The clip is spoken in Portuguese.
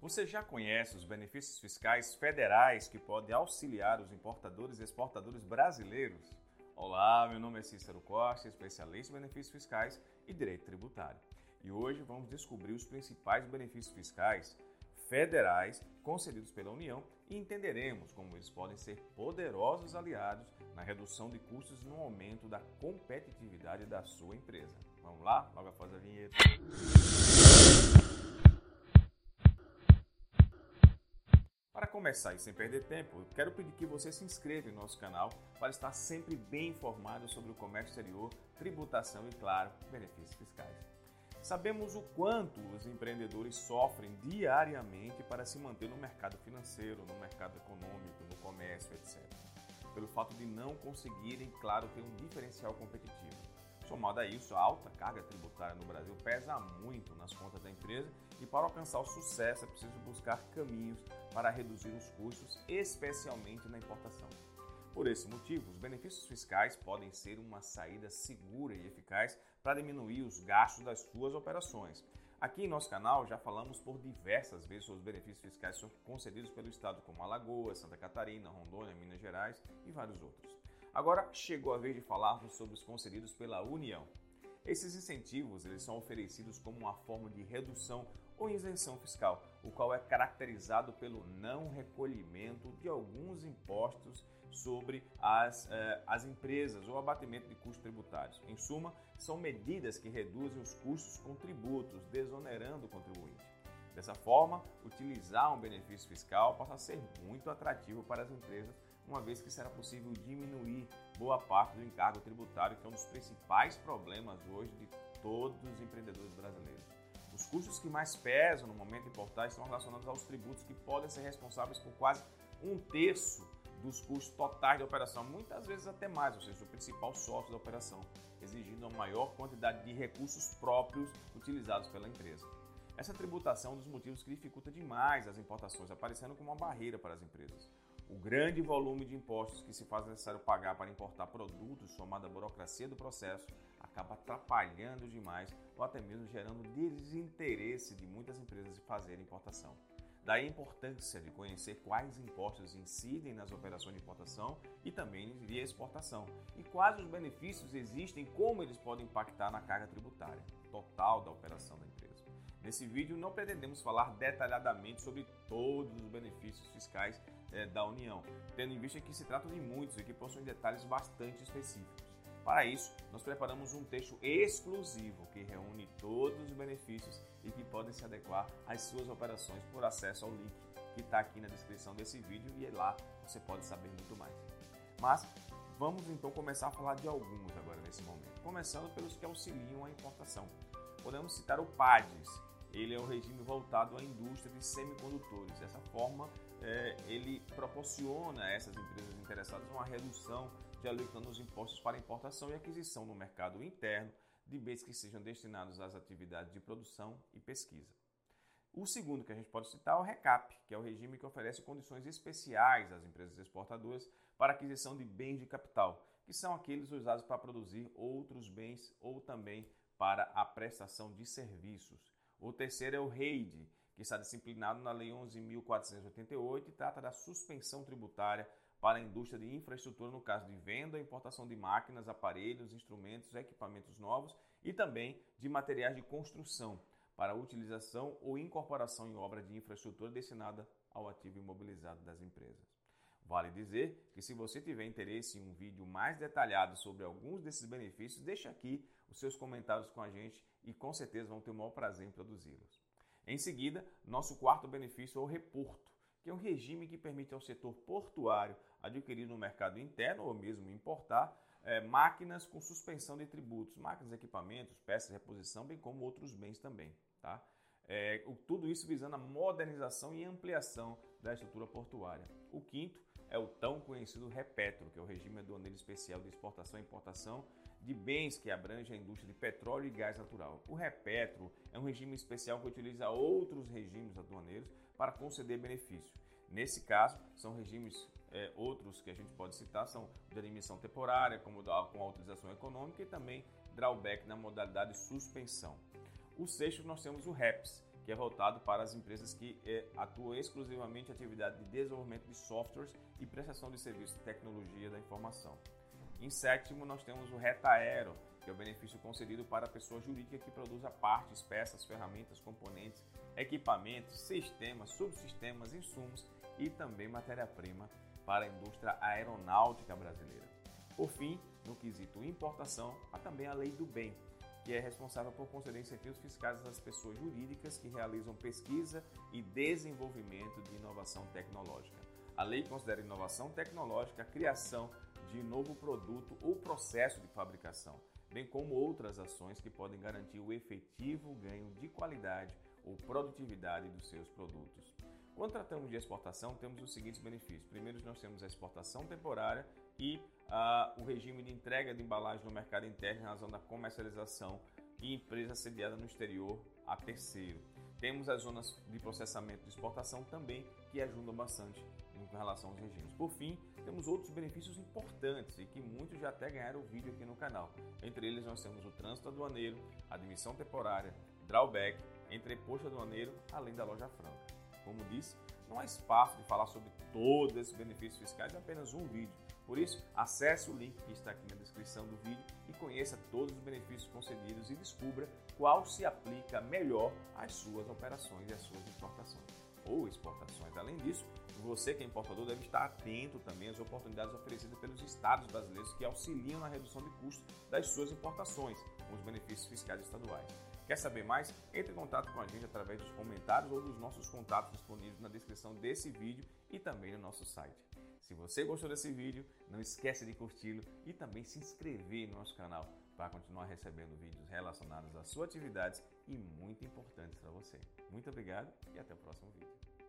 Você já conhece os benefícios fiscais federais que podem auxiliar os importadores e exportadores brasileiros? Olá, meu nome é Cícero Costa, especialista em benefícios fiscais e direito tributário. E hoje vamos descobrir os principais benefícios fiscais federais concedidos pela União e entenderemos como eles podem ser poderosos aliados na redução de custos e no aumento da competitividade da sua empresa. Vamos lá? Logo após a vinheta. Começar e sem perder tempo, quero pedir que você se inscreva em nosso canal para estar sempre bem informado sobre o comércio exterior, tributação e, claro, benefícios fiscais. Sabemos o quanto os empreendedores sofrem diariamente para se manter no mercado financeiro, no mercado econômico, no comércio, etc. Pelo fato de não conseguirem, claro, ter um diferencial competitivo. Somado a isso, a alta carga tributária no Brasil pesa muito nas contas da empresa e para alcançar o sucesso é preciso buscar caminhos para reduzir os custos, especialmente na importação. Por esse motivo, os benefícios fiscais podem ser uma saída segura e eficaz para diminuir os gastos das suas operações. Aqui em nosso canal já falamos por diversas vezes sobre os benefícios fiscais concedidos pelo Estado, como Alagoas, Santa Catarina, Rondônia, Minas Gerais e vários outros. Agora chegou a vez de falarmos sobre os concedidos pela União. Esses incentivos eles são oferecidos como uma forma de redução ou isenção fiscal, o qual é caracterizado pelo não recolhimento de alguns impostos sobre as, eh, as empresas ou abatimento de custos tributários. Em suma, são medidas que reduzem os custos com tributos, desonerando o contribuinte. Dessa forma, utilizar um benefício fiscal passa a ser muito atrativo para as empresas, uma vez que será possível diminuir boa parte do encargo tributário, que é um dos principais problemas hoje de todos os empreendedores brasileiros. Os custos que mais pesam no momento de importar estão relacionados aos tributos que podem ser responsáveis por quase um terço dos custos totais da operação, muitas vezes até mais, ou seja, o principal sócio da operação, exigindo uma maior quantidade de recursos próprios utilizados pela empresa. Essa tributação é um dos motivos que dificulta demais as importações, aparecendo como uma barreira para as empresas. O grande volume de impostos que se faz necessário pagar para importar produtos, somado à burocracia do processo, acaba atrapalhando demais ou até mesmo gerando desinteresse de muitas empresas de fazer importação. Daí a importância de conhecer quais impostos incidem nas operações de importação e também de exportação, e quais os benefícios existem e como eles podem impactar na carga tributária total da operação da empresa. Nesse vídeo não pretendemos falar detalhadamente sobre todos os benefícios fiscais é, da União, tendo em vista que se trata de muitos e que possuem detalhes bastante específicos. Para isso, nós preparamos um texto exclusivo que reúne todos os benefícios e que podem se adequar às suas operações por acesso ao link que está aqui na descrição desse vídeo e lá você pode saber muito mais. Mas vamos então começar a falar de alguns agora nesse momento, começando pelos que auxiliam a importação. Podemos citar o PADES, ele é o regime voltado à indústria de semicondutores. Dessa forma, é, ele proporciona a essas empresas interessadas uma redução de alíquota nos impostos para importação e aquisição no mercado interno de bens que sejam destinados às atividades de produção e pesquisa. O segundo que a gente pode citar é o RECAP, que é o regime que oferece condições especiais às empresas exportadoras para aquisição de bens de capital, que são aqueles usados para produzir outros bens ou também para a prestação de serviços. O terceiro é o REID, que está disciplinado na Lei 11.488 e trata da suspensão tributária para a indústria de infraestrutura no caso de venda ou importação de máquinas, aparelhos, instrumentos, equipamentos novos e também de materiais de construção para utilização ou incorporação em obra de infraestrutura destinada ao ativo imobilizado das empresas. Vale dizer que se você tiver interesse em um vídeo mais detalhado sobre alguns desses benefícios, deixe aqui os seus comentários com a gente e com certeza vão ter o maior prazer em produzi-los. Em seguida, nosso quarto benefício é o reporto, que é um regime que permite ao setor portuário adquirir no mercado interno ou mesmo importar é, máquinas com suspensão de tributos, máquinas, equipamentos, peças de reposição, bem como outros bens também. Tá? É, tudo isso visando a modernização e ampliação da estrutura portuária. O quinto é o tão conhecido REPETRO, que é o Regime Aduaneiro Especial de Exportação e Importação de bens que abrange a indústria de petróleo e gás natural. O REPETRO é um regime especial que utiliza outros regimes aduaneiros para conceder benefício. Nesse caso, são regimes é, outros que a gente pode citar, são de admissão temporária, como da, com a utilização econômica e também drawback na modalidade suspensão. O sexto, nós temos o REPS, que que é voltado para as empresas que é, atuam exclusivamente em atividade de desenvolvimento de softwares e prestação de serviços de tecnologia da informação. Em sétimo, nós temos o RetaAero, que é o benefício concedido para a pessoa jurídica que produza partes, peças, ferramentas, componentes, equipamentos, sistemas, subsistemas, insumos e também matéria-prima para a indústria aeronáutica brasileira. Por fim, no quesito importação, há também a Lei do Bem, que é responsável por conceder incentivos fiscais às pessoas jurídicas que realizam pesquisa e desenvolvimento de inovação tecnológica. A lei considera inovação tecnológica a criação de novo produto ou processo de fabricação, bem como outras ações que podem garantir o efetivo ganho de qualidade ou produtividade dos seus produtos. Quando tratamos de exportação, temos os seguintes benefícios. Primeiro, nós temos a exportação temporária e uh, o regime de entrega de embalagem no mercado interno em razão da comercialização e empresa sediada no exterior a terceiro. Temos as zonas de processamento de exportação também, que ajudam bastante com relação aos regimes. Por fim, temos outros benefícios importantes e que muitos já até ganharam o vídeo aqui no canal. Entre eles, nós temos o trânsito aduaneiro, admissão temporária, drawback, entreposto aduaneiro, além da loja franca. Como disse, não há espaço de falar sobre todos esses benefícios fiscais em apenas um vídeo. Por isso, acesse o link que está aqui na descrição do vídeo e conheça todos os benefícios concedidos e descubra qual se aplica melhor às suas operações e às suas importações ou exportações. Além disso, você que é importador deve estar atento também às oportunidades oferecidas pelos estados brasileiros que auxiliam na redução de custos das suas importações com os benefícios fiscais estaduais. Quer saber mais? Entre em contato com a gente através dos comentários ou dos nossos contatos disponíveis na descrição desse vídeo e também no nosso site. Se você gostou desse vídeo, não esqueça de curti-lo e também se inscrever no nosso canal para continuar recebendo vídeos relacionados às suas atividades e muito importantes para você. Muito obrigado e até o próximo vídeo.